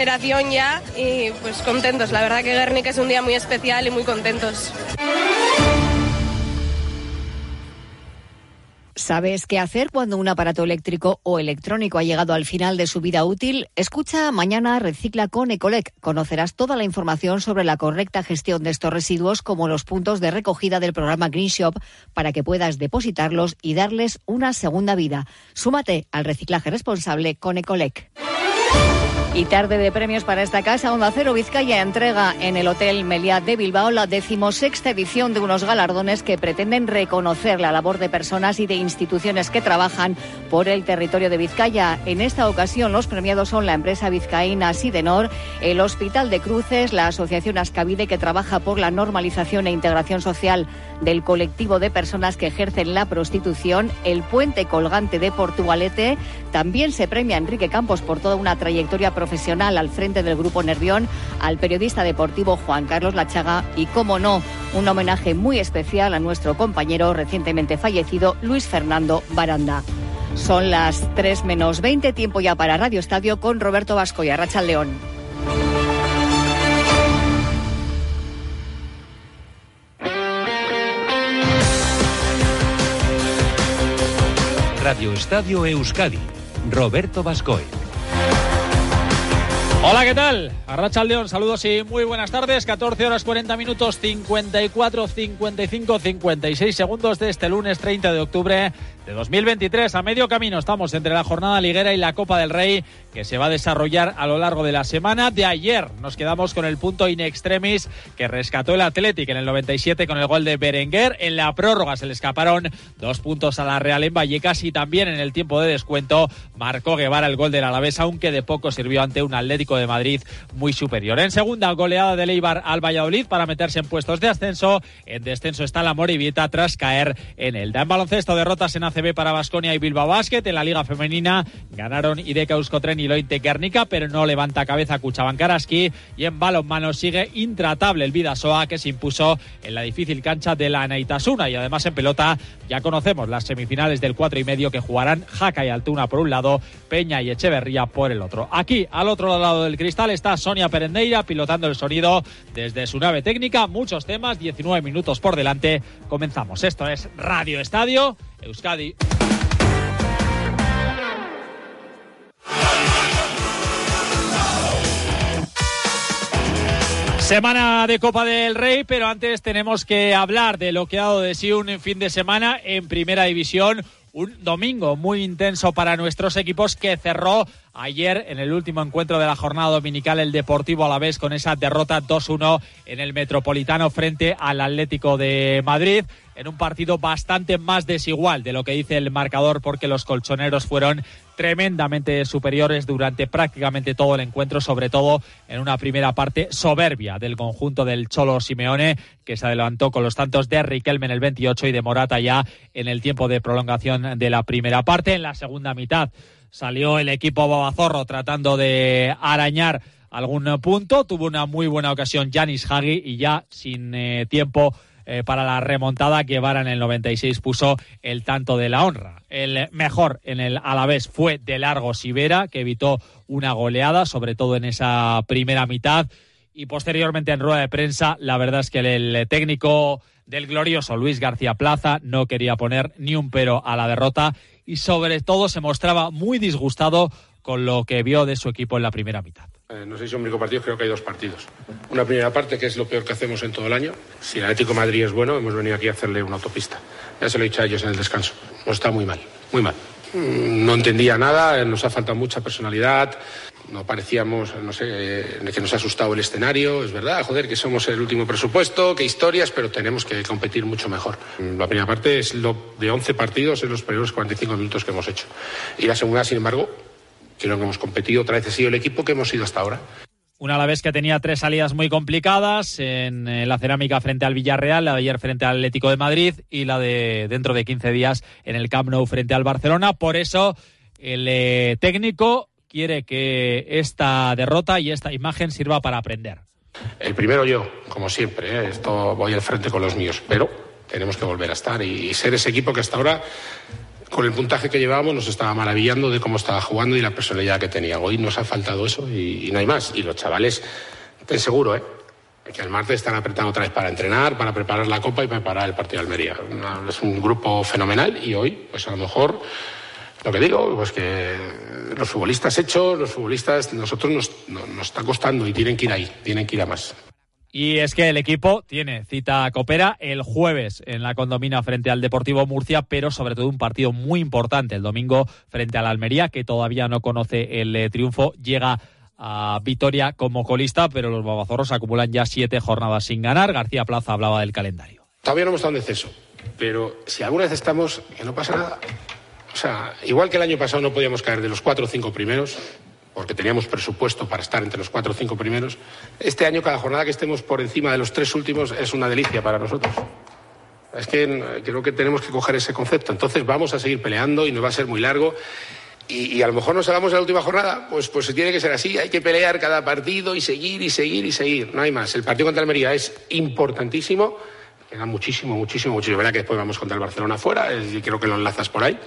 Ya y pues contentos. La verdad que Guernica es un día muy especial y muy contentos. ¿Sabes qué hacer cuando un aparato eléctrico o electrónico ha llegado al final de su vida útil? Escucha mañana Recicla con Ecolec. Conocerás toda la información sobre la correcta gestión de estos residuos como los puntos de recogida del programa Green Shop para que puedas depositarlos y darles una segunda vida. Súmate al reciclaje responsable con Ecolec. Y tarde de premios para esta casa, Onda Cero Vizcaya entrega en el Hotel Meliá de Bilbao la decimosexta edición de unos galardones que pretenden reconocer la labor de personas y de instituciones que trabajan por el territorio de Vizcaya. En esta ocasión, los premiados son la empresa vizcaína Sidenor, el Hospital de Cruces, la Asociación Ascavide, que trabaja por la normalización e integración social del colectivo de personas que ejercen la prostitución, el Puente Colgante de Portugalete. También se premia Enrique Campos por toda una trayectoria profesional al frente del Grupo Nervión, al periodista deportivo Juan Carlos Lachaga y, como no, un homenaje muy especial a nuestro compañero recientemente fallecido Luis Fernando Baranda. Son las 3 menos 20, tiempo ya para Radio Estadio con Roberto Vasco y Arracha León. Radio Estadio Euskadi, Roberto Bascoy. Hola, ¿qué tal? Arracha León, saludos y muy buenas tardes. 14 horas 40 minutos, 54, 55, 56 segundos de este lunes 30 de octubre de 2023. A medio camino estamos entre la jornada liguera y la Copa del Rey que se va a desarrollar a lo largo de la semana. De ayer nos quedamos con el punto in extremis que rescató el Athletic en el 97 con el gol de Berenguer. En la prórroga se le escaparon dos puntos a la Real en Vallecas y también en el tiempo de descuento marcó Guevara el gol del Alavés, aunque de poco sirvió ante un Atlético de Madrid muy superior. En segunda, goleada de Leibar al Valladolid para meterse en puestos de ascenso. En descenso está la Moribita tras caer en el En baloncesto, derrotas en ACB para Basconia y Bilbao Basket. En la Liga Femenina ganaron Ideca Euskotren y Lointe Guernica, pero no levanta cabeza Cuchaban Karaski. Y en balonmano sigue intratable el Vidasoa, que se impuso en la difícil cancha de la Naitasuna. Y además en pelota ya conocemos las semifinales del cuatro y medio que jugarán Jaca y Altuna por un lado, Peña y Echeverría por el otro. Aquí, al otro lado del cristal, está Sonia Perendeira pilotando el sonido desde su nave técnica. Muchos temas, 19 minutos por delante. Comenzamos. Esto es Radio Estadio Euskadi. Semana de Copa del Rey, pero antes tenemos que hablar de lo que ha dado de sí un fin de semana en Primera División. Un domingo muy intenso para nuestros equipos que cerró ayer en el último encuentro de la jornada dominical el Deportivo a la vez con esa derrota 2-1 en el Metropolitano frente al Atlético de Madrid en un partido bastante más desigual de lo que dice el marcador porque los colchoneros fueron tremendamente superiores durante prácticamente todo el encuentro, sobre todo en una primera parte soberbia del conjunto del Cholo Simeone, que se adelantó con los tantos de Riquelme en el 28 y de Morata ya en el tiempo de prolongación de la primera parte. En la segunda mitad salió el equipo Babazorro tratando de arañar algún punto. Tuvo una muy buena ocasión Janis Hagi y ya sin eh, tiempo eh, para la remontada, Guevara en el 96 puso el tanto de la honra. El mejor en el Alavés fue de largo Sivera, que evitó una goleada, sobre todo en esa primera mitad. Y posteriormente en rueda de prensa, la verdad es que el técnico del glorioso Luis García Plaza no quería poner ni un pero a la derrota y sobre todo se mostraba muy disgustado con lo que vio de su equipo en la primera mitad. Eh, no sé si son único partido, creo que hay dos partidos. Una primera parte que es lo peor que hacemos en todo el año. Si el Atlético Madrid es bueno, hemos venido aquí a hacerle una autopista. Ya se lo he dicho a ellos en el descanso. Nos está muy mal, muy mal. Mm, no entendía nada, nos ha faltado mucha personalidad, no parecíamos, no sé, eh, que nos ha asustado el escenario, es verdad, joder, que somos el último presupuesto, que historias, pero tenemos que competir mucho mejor. Mm, la primera parte es lo de 11 partidos en los primeros 45 minutos que hemos hecho. Y la segunda, sin embargo, creo que hemos competido otra vez, ha sido el equipo que hemos sido hasta ahora. Una a la vez que tenía tres salidas muy complicadas en eh, la cerámica frente al Villarreal, la de ayer frente al Atlético de Madrid y la de dentro de 15 días en el Camp Nou frente al Barcelona. Por eso el eh, técnico quiere que esta derrota y esta imagen sirva para aprender. El primero yo, como siempre, ¿eh? esto voy al frente con los míos, pero tenemos que volver a estar y ser ese equipo que hasta ahora con el puntaje que llevábamos nos estaba maravillando de cómo estaba jugando y la personalidad que tenía. Hoy nos ha faltado eso y, no hay más. Y los chavales, ten seguro, ¿eh? que el martes están apretando otra vez para entrenar, para preparar la Copa y preparar el partido de Almería. Es un grupo fenomenal y hoy, pues a lo mejor, lo que digo, pues que los futbolistas hechos, los futbolistas, nosotros nos, nos está costando y tienen que ir ahí, tienen que ir a más. Y es que el equipo tiene cita copera el jueves en la condomina frente al Deportivo Murcia, pero sobre todo un partido muy importante el domingo frente al Almería, que todavía no conoce el eh, triunfo. Llega a Vitoria como colista, pero los babazorros acumulan ya siete jornadas sin ganar. García Plaza hablaba del calendario. Todavía no hemos estado en deceso, pero si alguna vez estamos, que no pasa nada. O sea, igual que el año pasado no podíamos caer de los cuatro o cinco primeros, porque teníamos presupuesto para estar entre los cuatro o cinco primeros. Este año, cada jornada que estemos por encima de los tres últimos es una delicia para nosotros. Es que creo que tenemos que coger ese concepto. Entonces vamos a seguir peleando y no va a ser muy largo. Y, y, a lo mejor nos hagamos en la última jornada, pues, pues tiene que ser así. Hay que pelear cada partido y seguir y seguir y seguir. No hay más. El partido contra Almería es importantísimo. Queda muchísimo, muchísimo, muchísimo. Verá que después vamos contra el Barcelona fuera. Y creo que lo enlazas por ahí.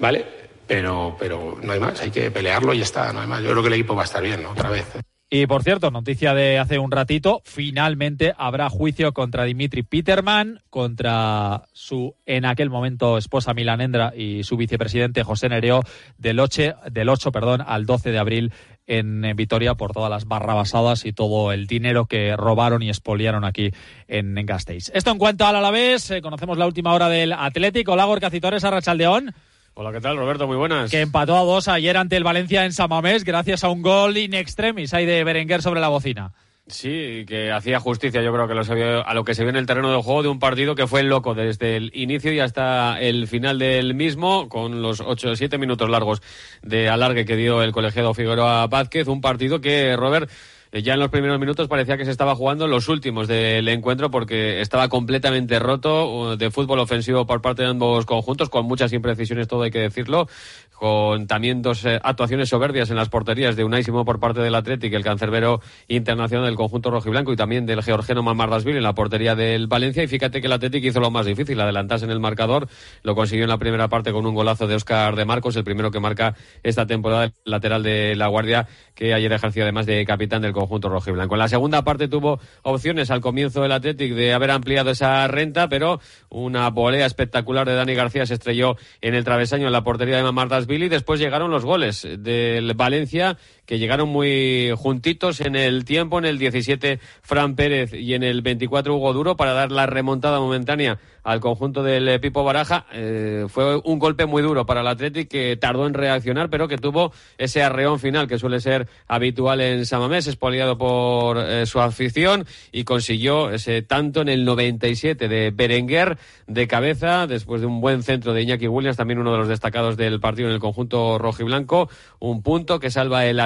¿Vale? Pero, pero no hay más. Hay que pelearlo y está. No hay más. Yo creo que el equipo va a estar bien, ¿no? Otra vez. Y por cierto, noticia de hace un ratito, finalmente habrá juicio contra Dimitri Peterman, contra su en aquel momento esposa Milanendra y su vicepresidente José Nereo del 8, del 8 perdón, al 12 de abril en Vitoria por todas las barrabasadas y todo el dinero que robaron y expoliaron aquí en, en Gasteiz. Esto en cuanto al Alavés, eh, conocemos la última hora del Atlético, Lagor Cacitores, Arrachaldeón. Hola, ¿qué tal, Roberto? Muy buenas. Que empató a dos ayer ante el Valencia en Samamés gracias a un gol in extremis ahí de Berenguer sobre la bocina. Sí, que hacía justicia, yo creo que lo vio, a lo que se vio en el terreno de juego de un partido que fue loco desde el inicio y hasta el final del mismo, con los ocho o siete minutos largos de alargue que dio el colegiado Figueroa Vázquez. Un partido que, Robert, ya en los primeros minutos parecía que se estaba jugando los últimos del encuentro porque estaba completamente roto de fútbol ofensivo por parte de ambos conjuntos, con muchas imprecisiones, todo hay que decirlo, con también dos eh, actuaciones soberbias en las porterías de Unai Simón por parte del Atlético, el cancerbero internacional del conjunto rojiblanco y también del georgiano Mamardasville en la portería del Valencia. Y fíjate que el Atlético hizo lo más difícil, adelantarse en el marcador. Lo consiguió en la primera parte con un golazo de Oscar de Marcos, el primero que marca esta temporada el lateral de la Guardia, que ayer ejerció además de capitán del conjunto rojiblanco. En la segunda parte tuvo opciones al comienzo del Atlético de haber ampliado esa renta, pero una volea espectacular de Dani García se estrelló en el travesaño en la portería de Mamardasville y después llegaron los goles del Valencia que llegaron muy juntitos en el tiempo, en el 17 Fran Pérez y en el 24 Hugo Duro para dar la remontada momentánea al conjunto del Pipo Baraja. Eh, fue un golpe muy duro para el Athletic que tardó en reaccionar, pero que tuvo ese arreón final que suele ser habitual en Samamés, expoliado por eh, su afición y consiguió ese tanto en el 97 de Berenguer de cabeza, después de un buen centro de Iñaki Williams, también uno de los destacados del partido en el conjunto rojiblanco. Un punto que salva el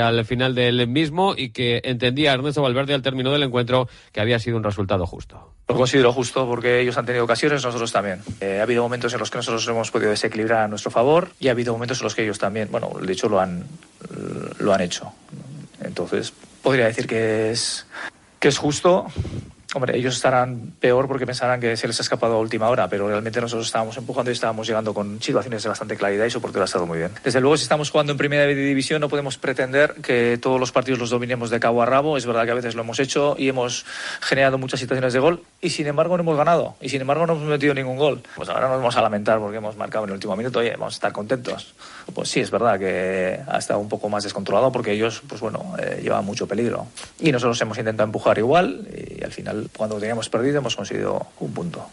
Al final del mismo y que entendía Ernesto Valverde al término del encuentro que había sido un resultado justo. Lo considero justo porque ellos han tenido ocasiones, nosotros también. Eh, ha habido momentos en los que nosotros hemos podido desequilibrar a nuestro favor y ha habido momentos en los que ellos también, bueno, de hecho lo han, lo han hecho. Entonces, podría decir que es, que es justo. Hombre, ellos estarán peor porque pensarán que se les ha escapado a última hora, pero realmente nosotros estábamos empujando y estábamos llegando con situaciones de bastante claridad y eso porque lo ha estado muy bien. Desde luego, si estamos jugando en primera división, no podemos pretender que todos los partidos los dominemos de cabo a rabo. Es verdad que a veces lo hemos hecho y hemos generado muchas situaciones de gol y sin embargo no hemos ganado y sin embargo no hemos metido ningún gol. Pues ahora nos vamos a lamentar porque hemos marcado en el último minuto y vamos a estar contentos. Pues sí, es verdad que ha estado un poco más descontrolado porque ellos, pues bueno, eh, llevan mucho peligro. Y nosotros hemos intentado empujar igual y al final cuando teníamos perdido hemos conseguido un punto.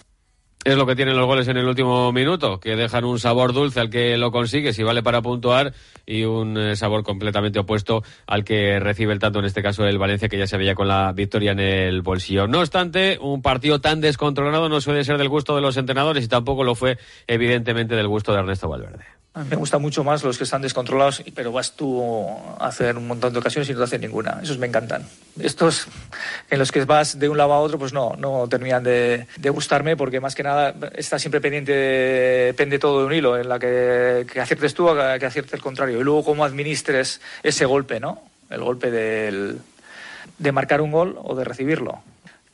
Es lo que tienen los goles en el último minuto, que dejan un sabor dulce al que lo consigue, si vale para puntuar, y un eh, sabor completamente opuesto al que recibe el tanto, en este caso el Valencia, que ya se veía con la victoria en el bolsillo. No obstante, un partido tan descontrolado no suele ser del gusto de los entrenadores y tampoco lo fue, evidentemente, del gusto de Ernesto Valverde. Me gustan mucho más los que están descontrolados, pero vas tú a hacer un montón de ocasiones y no te hacen ninguna. Esos me encantan. Estos en los que vas de un lado a otro, pues no, no terminan de, gustarme porque más que nada está siempre pendiente, depende todo de un hilo, en la que, aciertes tú, que aciertes el contrario. Y luego cómo administres ese golpe, ¿no? El golpe del, de marcar un gol o de recibirlo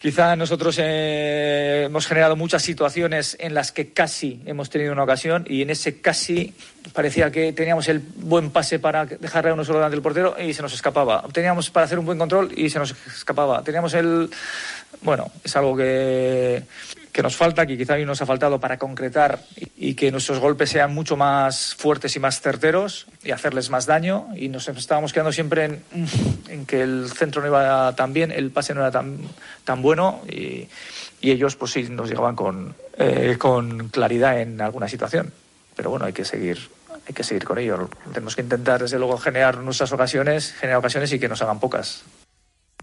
Quizá nosotros eh, hemos generado muchas situaciones en las que casi hemos tenido una ocasión y en ese casi parecía que teníamos el buen pase para dejarle a uno solo delante del portero y se nos escapaba. Teníamos para hacer un buen control y se nos escapaba. Teníamos el... Bueno, es algo que, que nos falta, que quizá hoy nos ha faltado para concretar y que nuestros golpes sean mucho más fuertes y más certeros y hacerles más daño. Y nos estábamos quedando siempre en, que el centro no iba tan bien, el pase no era tan, tan bueno y, y ellos pues sí nos llegaban con, eh, con claridad en alguna situación. Pero bueno, hay que seguir hay que seguir con ello. Tenemos que intentar, desde luego, generar nuestras ocasiones, generar ocasiones y que nos hagan pocas.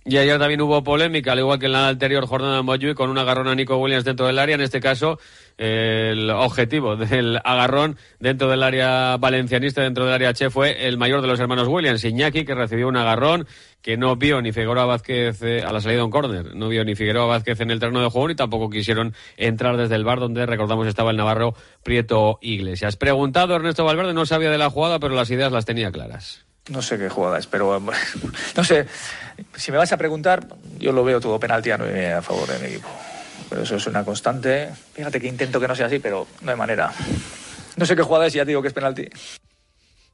Y ayer también hubo polémica, al igual que en la anterior jornada de Moyui, con un agarrón a Nico Williams dentro del área. En este caso, el objetivo del agarrón dentro del área valencianista, dentro del área Che, fue el mayor de los hermanos Williams, Iñaki, que recibió un agarrón que no vio ni Figueroa Vázquez eh, a la salida de un córner, no vio ni Figueroa Vázquez en el terreno de juego ni tampoco quisieron entrar desde el bar donde recordamos estaba el Navarro Prieto Iglesias. Preguntado Ernesto Valverde, no sabía de la jugada, pero las ideas las tenía claras. No sé qué jugada es, pero no sé. Si me vas a preguntar, yo lo veo todo penalti a a favor de mi equipo. Pero eso es una constante. Fíjate que intento que no sea así, pero no hay manera. No sé qué jugada es y ya digo que es penalti.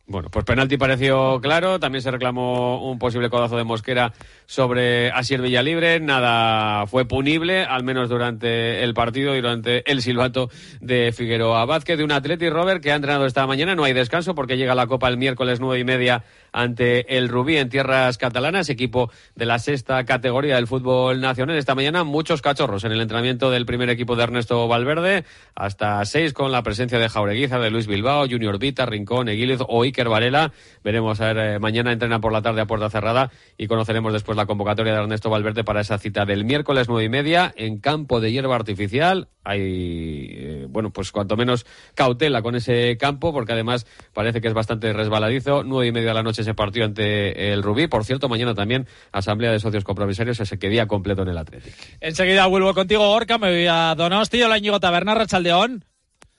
Bueno, pues penalti pareció claro. También se reclamó un posible codazo de Mosquera sobre Asier Villalibre. Nada fue punible, al menos durante el partido y durante el silbato de Figueroa Vázquez, de un Atleti Robert que ha entrenado esta mañana. No hay descanso porque llega la Copa el miércoles nueve y media ante el Rubí en tierras catalanas, equipo de la sexta categoría del fútbol nacional. Esta mañana muchos cachorros en el entrenamiento del primer equipo de Ernesto Valverde, hasta seis con la presencia de Jaureguiza, de Luis Bilbao, Junior Vita, Rincón, Eguílez o Iker Varela. Veremos a ver, eh, mañana entrenan por la tarde a puerta cerrada y conoceremos después la convocatoria de Ernesto Valverde para esa cita del miércoles nueve y media en campo de hierba artificial. Hay, eh, bueno, pues cuanto menos cautela con ese campo, porque además parece que es bastante resbaladizo. Nueve y media de la noche ese partido ante el Rubí. Por cierto, mañana también asamblea de socios compromisarios, ese que día completo en el Atlético. Enseguida vuelvo contigo, Gorka. Me voy a Donosti. Hola, Íñigo Taberna, Rachaldeón.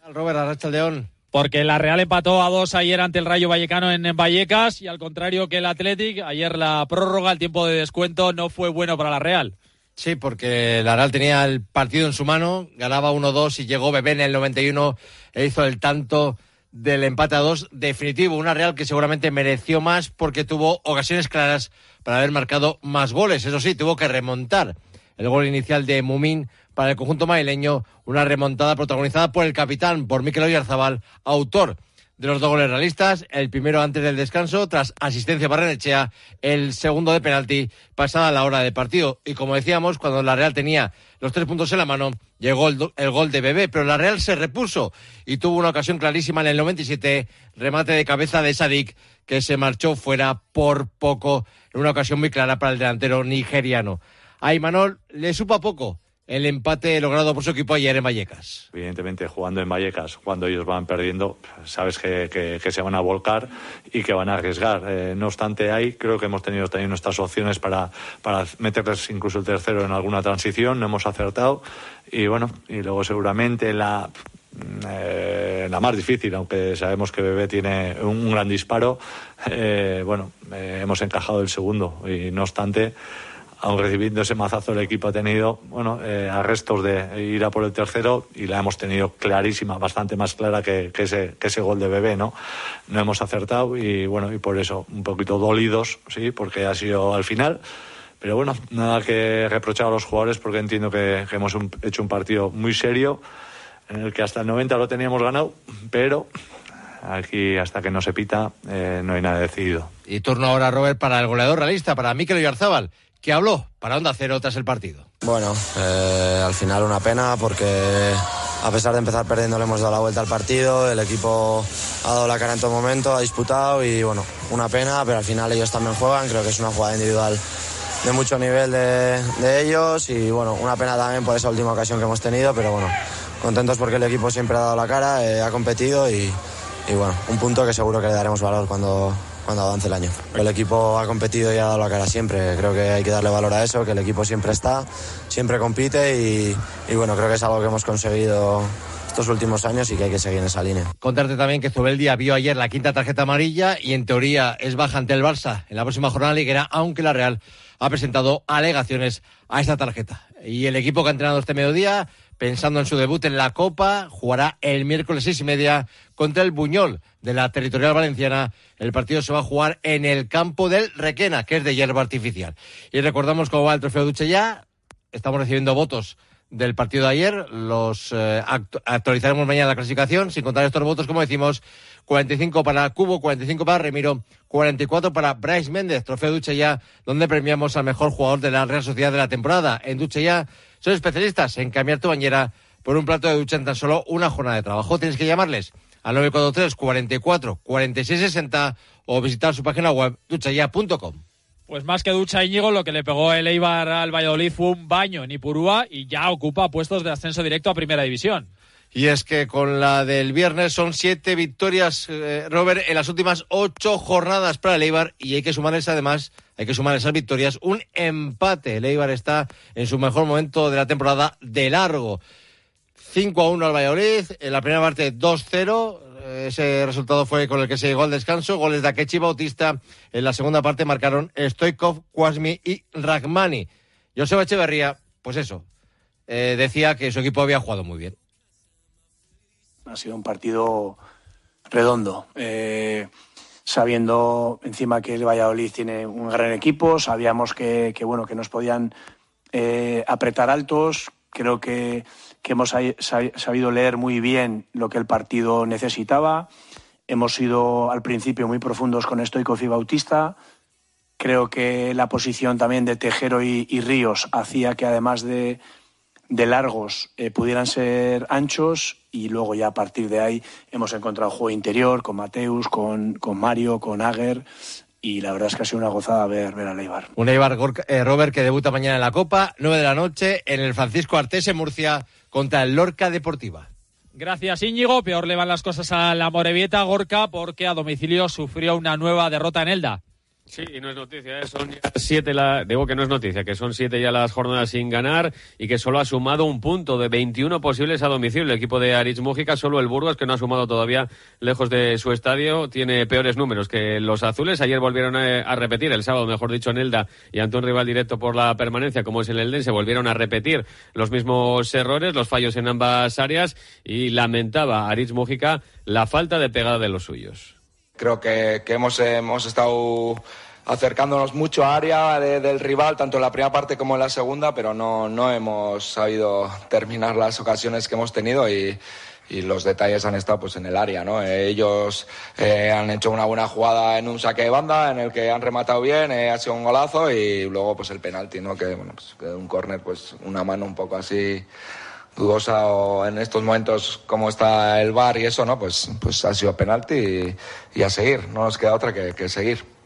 Al Robert, Rachaldeón. Porque la Real empató a dos ayer ante el Rayo Vallecano en, en Vallecas y al contrario que el Athletic, ayer la prórroga, el tiempo de descuento no fue bueno para la Real. Sí, porque la Real tenía el partido en su mano, ganaba 1-2 y llegó Bebé en el 91 e hizo el tanto del empate a dos definitivo. Una Real que seguramente mereció más porque tuvo ocasiones claras para haber marcado más goles. Eso sí, tuvo que remontar el gol inicial de Mumín para el conjunto madrileño, una remontada protagonizada por el capitán, por Mikel Oyarzabal, autor de los dos goles realistas, el primero antes del descanso, tras asistencia para Renechea, el segundo de penalti pasada la hora de partido. Y como decíamos, cuando la Real tenía los tres puntos en la mano, llegó el, gol de Bebé, pero la Real se repuso y tuvo una ocasión clarísima en el 97, remate de cabeza de Sadik, que se marchó fuera por poco, en una ocasión muy clara para el delantero nigeriano. A Imanol le supo a poco el empate logrado por su equipo ayer en Vallecas. Evidentemente, jugando en Vallecas, cuando ellos van perdiendo, sabes que, que, que se van a volcar y que van a arriesgar. Eh, no obstante, ahí creo que hemos tenido también nuestras opciones para, para meterles incluso el tercero en alguna transición, no hemos acertado. Y bueno, y luego seguramente la, eh, la más difícil, aunque sabemos que Bebé tiene un, un gran disparo, eh, bueno, eh, hemos encajado el segundo y no obstante aun recibiendo ese mazazo el equipo ha tenido bueno eh, arrestos de ir a por el tercero y la hemos tenido clarísima bastante más clara que, ese gol de bebé no no hemos acertado y bueno y por eso un poquito dolidos sí porque ha sido al final. Pero bueno nada que reprochar a los jugadores porque entiendo que, hemos hecho un partido muy serio en el que hasta el 90 lo teníamos ganado pero aquí hasta que no se pita eh, no hay nada decidido. Y turno ahora Robert para el goleador realista para Mikel Oyarzábal que habló para Onda Cero tras el partido. Bueno, eh, al final una pena porque a pesar de empezar perdiendo le hemos dado la vuelta al partido, el equipo ha dado la cara en todo momento, ha disputado y bueno, una pena, pero al final ellos también juegan, creo que es una jugada individual de mucho nivel de, ellos y bueno, una pena también por esa última ocasión que hemos tenido, pero bueno, contentos porque el equipo siempre ha dado la cara, eh, ha competido y, y bueno, un punto que seguro que le daremos valor cuando, cuando avance el año. El equipo ha competido y ha dado la cara siempre. Creo que hay que darle valor a eso, que el equipo siempre está, siempre compite y, bueno, creo que es algo que hemos conseguido estos últimos años y que hay que seguir en esa línea. Contarte también que Zubeldia vio ayer la quinta tarjeta amarilla y en teoría es baja ante el Barça en la próxima jornada liguera, aunque la Real ha presentado alegaciones a esta tarjeta. Y el equipo que ha entrenado este mediodía, pensando en su debut en la Copa, jugará el miércoles seis y media contra el Buñol de la Territorial Valenciana. El partido se va a jugar en el campo del Requena, que es de hierba artificial. Y recordamos cómo va el trofeo Duche ya. Estamos recibiendo votos del partido de ayer. Los eh, actualizaremos mañana la clasificación, sin contar estos votos, como decimos, 45 para Cubo, 45 para Remiro, 44 para Bryce Méndez, trofeo Duche ya, donde premiamos al mejor jugador de la Real Sociedad de la temporada. En Duche ya son especialistas en cambiar tu bañera por un plato de ducha en tan solo una jornada de trabajo. Tienes que llamarles al 943 44 46 60 o visitar su página web duchaya.com. Pues más que ducha Íñigo, lo que le pegó el Eibar al Valladolid fue un baño en Ipurúa y ya ocupa puestos de ascenso directo a Primera División. Y es que con la del viernes son siete victorias, eh, Robert, en las últimas ocho jornadas para el Eibar y hay que sumarles además, hay que sumar esas victorias, un empate. El Eibar está en su mejor momento de la temporada de largo. 5 a 1 al Valladolid, en la primera parte 2-0, ese resultado fue con el que se llegó al descanso. Goles de Akechi Bautista. En la segunda parte marcaron Stoikov, Kwasmi y Ragmani. Joseba Echeverría, pues eso, eh, decía que su equipo había jugado muy bien. Ha sido un partido redondo. Eh, sabiendo encima que el Valladolid tiene un gran equipo, sabíamos que, bueno, que nos podían eh, apretar altos. Creo que que hemos sabido leer muy bien lo que el partido necesitaba. Hemos sido al principio muy profundos con Stoikov y Bautista. Creo que la posición también de Tejero y, Ríos hacía que además de, largos eh, pudieran ser anchos y luego ya a partir de ahí hemos encontrado juego interior con Mateus, con, con Mario, con Ager y la verdad es que ha sido una gozada ver, ver a Leibar. Un Eibar eh, Robert que debuta mañana en la Copa, 9 de la noche, en el Francisco Artés en Murcia contra el Lorca Deportiva. Gracias Íñigo, peor le van las cosas a la Morevieta Gorka porque a domicilio sufrió una nueva derrota en Elda. Sí, y no es noticia, ¿eh? son siete, la... digo que no es noticia, que son siete ya las jornadas sin ganar y que solo ha sumado un punto de 21 posibles a domicilio. El equipo de Aritz Mújica, solo el Burgos, que no ha sumado todavía lejos de su estadio, tiene peores números que los azules. Ayer volvieron a, repetir, el sábado, mejor dicho, en Elda y ante un rival directo por la permanencia, como es el Elden, se volvieron a repetir los mismos errores, los fallos en ambas áreas y lamentaba Aritz Mújica la falta de pegada de los suyos. Creo que, hemos, hemos estado acercándonos mucho a área del rival, tanto en la primera parte como en la segunda, pero no, no hemos sabido terminar las ocasiones que hemos tenido y, los detalles han estado pues en el área, ¿no? Ellos eh, han hecho una buena jugada en un saque de banda en el que han rematado bien, eh, ha sido un golazo y luego pues el penalti, ¿no? Que bueno, pues, un córner pues una mano un poco así dudosa o en estos momentos como está el bar y eso, ¿no? Pues, pues ha sido penalti y, a seguir, no nos queda otra que seguir.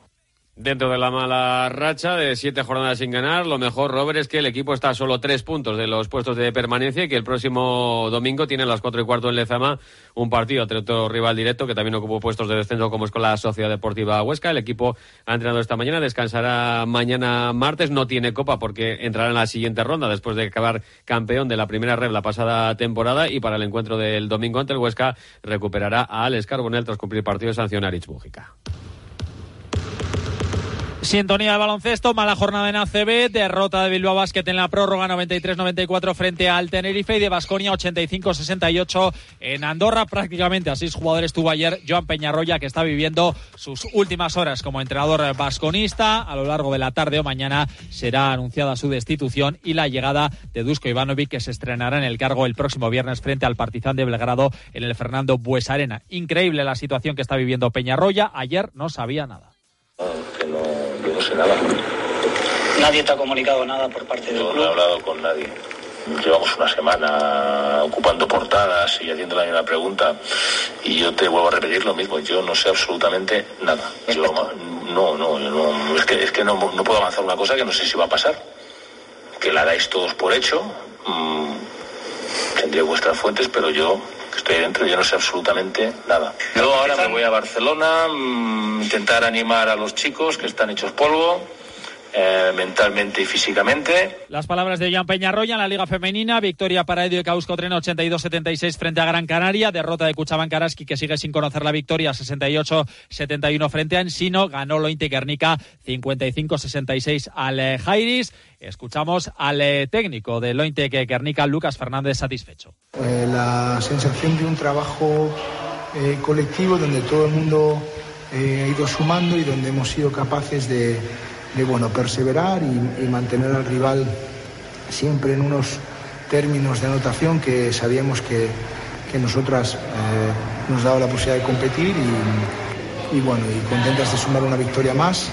Dentro de la mala racha de siete jornadas sin ganar, lo mejor, Robert, es que el equipo está a solo tres puntos de los puestos de permanencia y que el próximo domingo tiene a las cuatro y cuarto en Lezama un partido ante otro rival directo que también ocupó puestos de descenso como es con la Sociedad Deportiva Huesca. El equipo ha entrenado esta mañana, descansará mañana martes, no tiene copa porque entrará en la siguiente ronda después de acabar campeón de la primera red la pasada temporada y para el encuentro del domingo ante el Huesca recuperará a Alex Carbonel tras cumplir partido de sanción a Sintonía de baloncesto, mala jornada en ACB, derrota de Bilbao Basket en la prórroga 93-94 frente al Tenerife y de Basconia 85-68 en Andorra. Prácticamente a seis jugadores tuvo ayer Joan Peñarroya, que está viviendo sus últimas horas como entrenador vasconista. A lo largo de la tarde o mañana será anunciada su destitución y la llegada de Dusko Ivanovic, que se estrenará en el cargo el próximo viernes frente al Partizan de Belgrado en el Fernando Buesarena. Increíble la situación que está viviendo Peñarroya. Ayer no sabía nada. No, yo no sé nada. ¿Nadie te ha comunicado nada por parte del club? No he hablado con nadie. Llevamos una semana ocupando portadas y haciendo la misma pregunta y yo te vuelvo a repetir lo mismo. Yo no sé absolutamente nada. Yo, no, no, no, es que, es que no, no, puedo avanzar una cosa que no sé si va a pasar. Que la dais todos por hecho. Mm, tendré vuestras fuentes, pero yo que estoy dentro, yo no sé absolutamente nada. Yo ahora me voy a Barcelona, mm, intentar animar a los chicos que están hechos polvo. Eh, mentalmente y físicamente. Las palabras de Joan Peñarroya en la Liga Femenina. Victoria para Edio y Causco Tren 82-76 frente a Gran Canaria. Derrota de Cuchaban Karaski que sigue sin conocer la victoria 68-71 frente a Ensino. Ganó Lointe Guernica 55-66 al eh, Jairis. Escuchamos al eh, técnico de Lointe Guernica, Lucas Fernández, satisfecho. Eh, la sensación de un trabajo eh, colectivo donde todo el mundo eh, ha ido sumando y donde hemos sido capaces de, de, bueno, perseverar y, mantener al rival siempre en unos términos de anotación que sabíamos que, que nosotras nos daba la posibilidad de competir y bueno, y contentas de sumar una victoria más.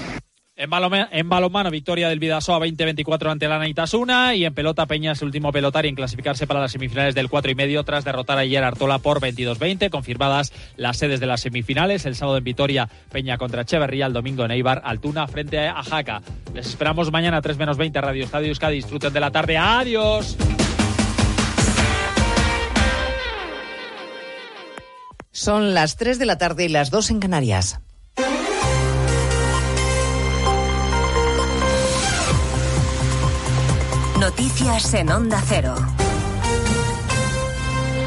En, balomano, en balonmano, victoria del Vidasoa 20-24 ante la Naitasuna y en pelota Peña es el último pelotario en clasificarse para las semifinales del 4 y medio tras derrotar ayer a Artola por 22-20. Confirmadas las sedes de las semifinales. El sábado en Vitoria, Peña contra Echeverría. El domingo en Eibar, Altuna frente a Jaca. Les esperamos mañana 3 menos 20 Radio Estadio Euskadi. Disfruten de la tarde. Adiós. Son las 3 de la tarde y las 2 en Canarias. Noticias en Onda Cero.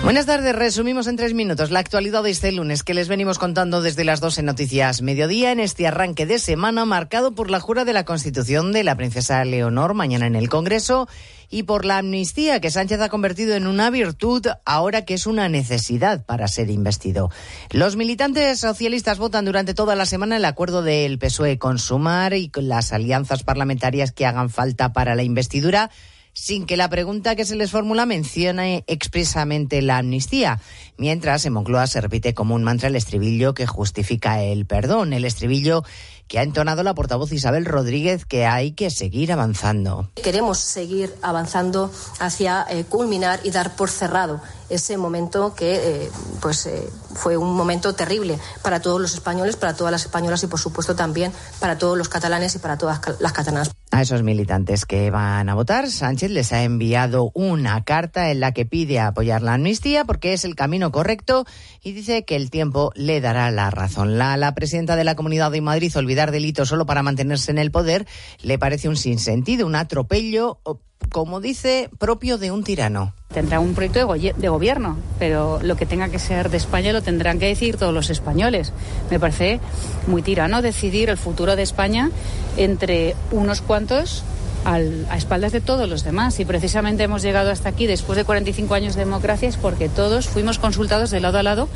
Buenas tardes, resumimos en tres minutos la actualidad de este lunes que les venimos contando desde las 12 Noticias Mediodía en este arranque de semana marcado por la jura de la Constitución de la princesa Leonor mañana en el Congreso y por la amnistía que Sánchez ha convertido en una virtud ahora que es una necesidad para ser investido. Los militantes socialistas votan durante toda la semana el acuerdo del PSOE con Sumar y con las alianzas parlamentarias que hagan falta para la investidura sin que la pregunta que se les formula mencione expresamente la amnistía. Mientras en Moncloa se repite como un mantra el estribillo que justifica el perdón, el estribillo que ha entonado la portavoz Isabel Rodríguez que hay que seguir avanzando. Queremos seguir avanzando hacia eh, culminar y dar por cerrado ese momento que eh, pues eh, fue un momento terrible para todos los españoles, para todas las españolas y por supuesto también para todos los catalanes y para todas las catalanas. A esos militantes que van a votar, Sánchez les ha enviado una carta en la que pide apoyar la amnistía porque es el camino correcto y dice que el tiempo le dará la razón. La, la presidenta de la Comunidad de Madrid, olvidar delitos solo para mantenerse en el poder, le parece un sinsentido, un atropello, como dice, propio de un tirano. Tendrá un proyecto de, go de, gobierno, pero lo que tenga que ser de España lo tendrán que decir todos los españoles. Me parece muy tirano decidir el futuro de España entre unos cuantos a espaldas de todos los demás. Y precisamente hemos llegado hasta aquí después de 45 años de democracia es porque todos fuimos consultados de lado a lado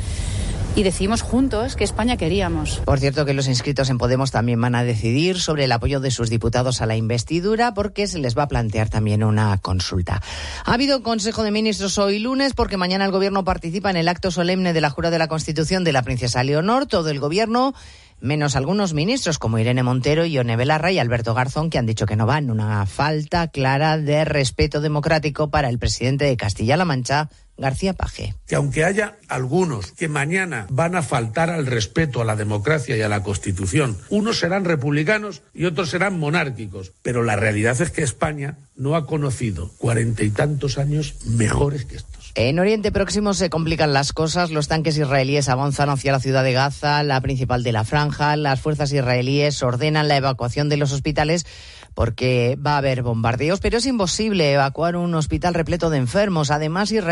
y decidimos juntos qué España queríamos. Por cierto que los inscritos en Podemos también van a decidir sobre el apoyo de sus diputados a la investidura porque se les va a plantear también una consulta. Ha habido Consejo de Ministros hoy lunes porque mañana el Gobierno participa en el acto solemne de la jura de la Constitución de la princesa Leonor. Todo el Gobierno menos algunos ministros como Irene Montero, Ione Belarra y Alberto Garzón, que han dicho que no van. Una falta clara de respeto democrático para el presidente de Castilla-La Mancha, García Paje. Que aunque haya algunos que mañana van a faltar al respeto a la democracia y a la Constitución, unos serán republicanos y otros serán monárquicos, pero la realidad es que España no ha conocido cuarenta y tantos años mejores que estos. En Oriente Próximo se complican las cosas. Los tanques israelíes avanzan hacia la ciudad de Gaza, la principal de la franja. Las fuerzas israelíes ordenan la evacuación de los hospitales porque va a haber bombardeos, pero es imposible evacuar un hospital repleto de enfermos. Además, Israel